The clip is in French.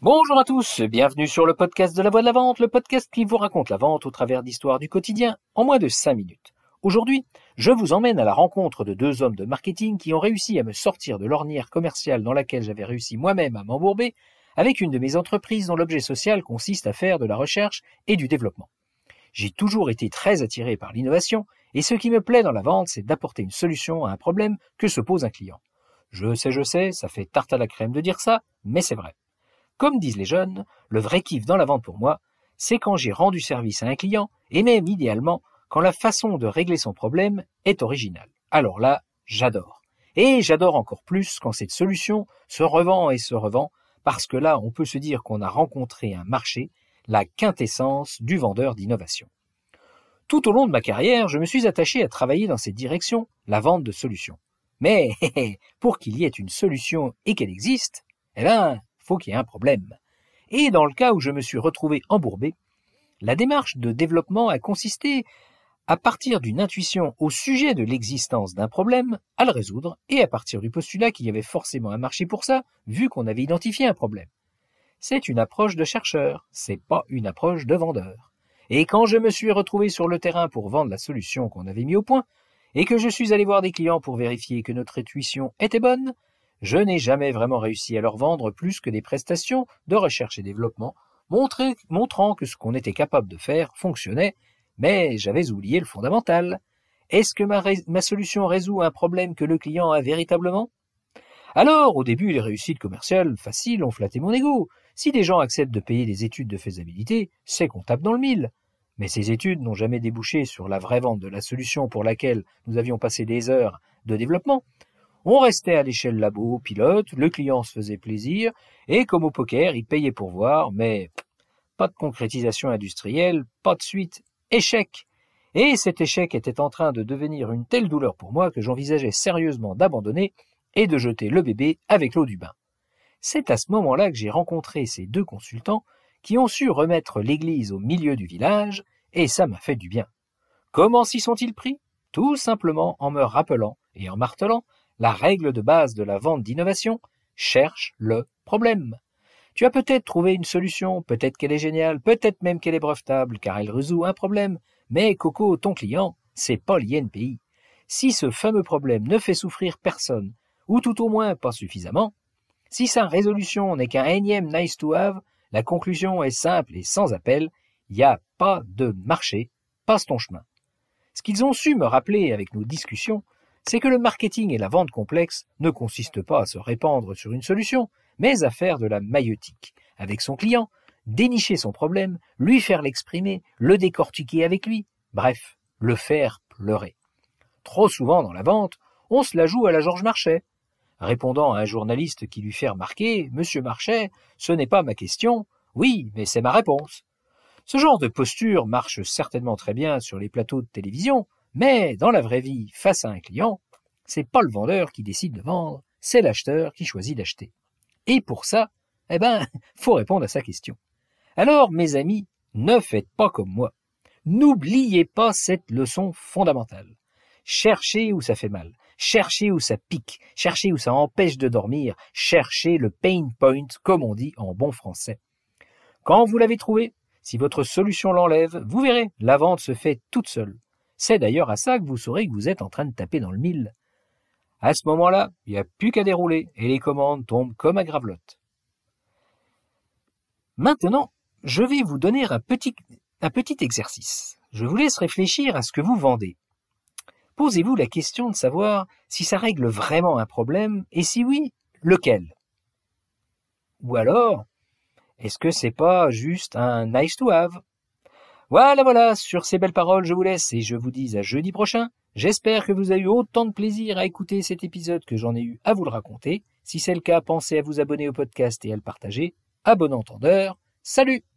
Bonjour à tous, bienvenue sur le podcast de la voix de la vente, le podcast qui vous raconte la vente au travers d'histoires du quotidien en moins de 5 minutes. Aujourd'hui, je vous emmène à la rencontre de deux hommes de marketing qui ont réussi à me sortir de l'ornière commerciale dans laquelle j'avais réussi moi-même à m'embourber avec une de mes entreprises dont l'objet social consiste à faire de la recherche et du développement. J'ai toujours été très attiré par l'innovation et ce qui me plaît dans la vente, c'est d'apporter une solution à un problème que se pose un client. Je sais, je sais, ça fait tarte à la crème de dire ça, mais c'est vrai. Comme disent les jeunes, le vrai kiff dans la vente pour moi, c'est quand j'ai rendu service à un client, et même idéalement quand la façon de régler son problème est originale. Alors là, j'adore. Et j'adore encore plus quand cette solution se revend et se revend, parce que là, on peut se dire qu'on a rencontré un marché, la quintessence du vendeur d'innovation. Tout au long de ma carrière, je me suis attaché à travailler dans cette direction, la vente de solutions. Mais pour qu'il y ait une solution et qu'elle existe, eh ben, qu'il y ait un problème. Et dans le cas où je me suis retrouvé embourbé, la démarche de développement a consisté à partir d'une intuition au sujet de l'existence d'un problème, à le résoudre, et à partir du postulat qu'il y avait forcément un marché pour ça, vu qu'on avait identifié un problème. C'est une approche de chercheur, c'est pas une approche de vendeur. Et quand je me suis retrouvé sur le terrain pour vendre la solution qu'on avait mis au point, et que je suis allé voir des clients pour vérifier que notre intuition était bonne, je n'ai jamais vraiment réussi à leur vendre plus que des prestations de recherche et développement, montrant que ce qu'on était capable de faire fonctionnait, mais j'avais oublié le fondamental. Est-ce que ma, ma, solution résout un problème que le client a véritablement? Alors, au début, les réussites commerciales faciles ont flatté mon ego. Si des gens acceptent de payer des études de faisabilité, c'est qu'on tape dans le mille. Mais ces études n'ont jamais débouché sur la vraie vente de la solution pour laquelle nous avions passé des heures de développement. On restait à l'échelle labo, pilote, le client se faisait plaisir, et comme au poker, il payait pour voir, mais pas de concrétisation industrielle, pas de suite, échec. Et cet échec était en train de devenir une telle douleur pour moi que j'envisageais sérieusement d'abandonner et de jeter le bébé avec l'eau du bain. C'est à ce moment-là que j'ai rencontré ces deux consultants qui ont su remettre l'église au milieu du village, et ça m'a fait du bien. Comment s'y sont-ils pris? Tout simplement en me rappelant et en martelant la règle de base de la vente d'innovation, cherche le problème. Tu as peut-être trouvé une solution, peut-être qu'elle est géniale, peut-être même qu'elle est brevetable, car elle résout un problème, mais Coco, ton client, c'est pas l'INPI. Si ce fameux problème ne fait souffrir personne, ou tout au moins pas suffisamment, si sa résolution n'est qu'un énième nice to have, la conclusion est simple et sans appel, il n'y a pas de marché, passe ton chemin. Ce qu'ils ont su me rappeler avec nos discussions, c'est que le marketing et la vente complexe ne consistent pas à se répandre sur une solution, mais à faire de la maïotique avec son client, dénicher son problème, lui faire l'exprimer, le décortiquer avec lui, bref, le faire pleurer. Trop souvent dans la vente, on se la joue à la Georges Marchais. Répondant à un journaliste qui lui fait remarquer Monsieur Marchais, ce n'est pas ma question, oui, mais c'est ma réponse. Ce genre de posture marche certainement très bien sur les plateaux de télévision, mais dans la vraie vie, face à un client, c'est pas le vendeur qui décide de vendre, c'est l'acheteur qui choisit d'acheter. Et pour ça, eh ben, faut répondre à sa question. Alors, mes amis, ne faites pas comme moi. N'oubliez pas cette leçon fondamentale. Cherchez où ça fait mal, cherchez où ça pique, cherchez où ça empêche de dormir, cherchez le pain point, comme on dit en bon français. Quand vous l'avez trouvé, si votre solution l'enlève, vous verrez, la vente se fait toute seule. C'est d'ailleurs à ça que vous saurez que vous êtes en train de taper dans le mille. À ce moment-là, il n'y a plus qu'à dérouler et les commandes tombent comme à gravelotte. Maintenant, je vais vous donner un petit, exercice. Je vous laisse réfléchir à ce que vous vendez. Posez-vous la question de savoir si ça règle vraiment un problème et si oui, lequel? Ou alors, est-ce que c'est pas juste un nice to have? Voilà, voilà, sur ces belles paroles, je vous laisse et je vous dis à jeudi prochain. J'espère que vous avez eu autant de plaisir à écouter cet épisode que j'en ai eu à vous le raconter. Si c'est le cas, pensez à vous abonner au podcast et à le partager. À bon entendeur. Salut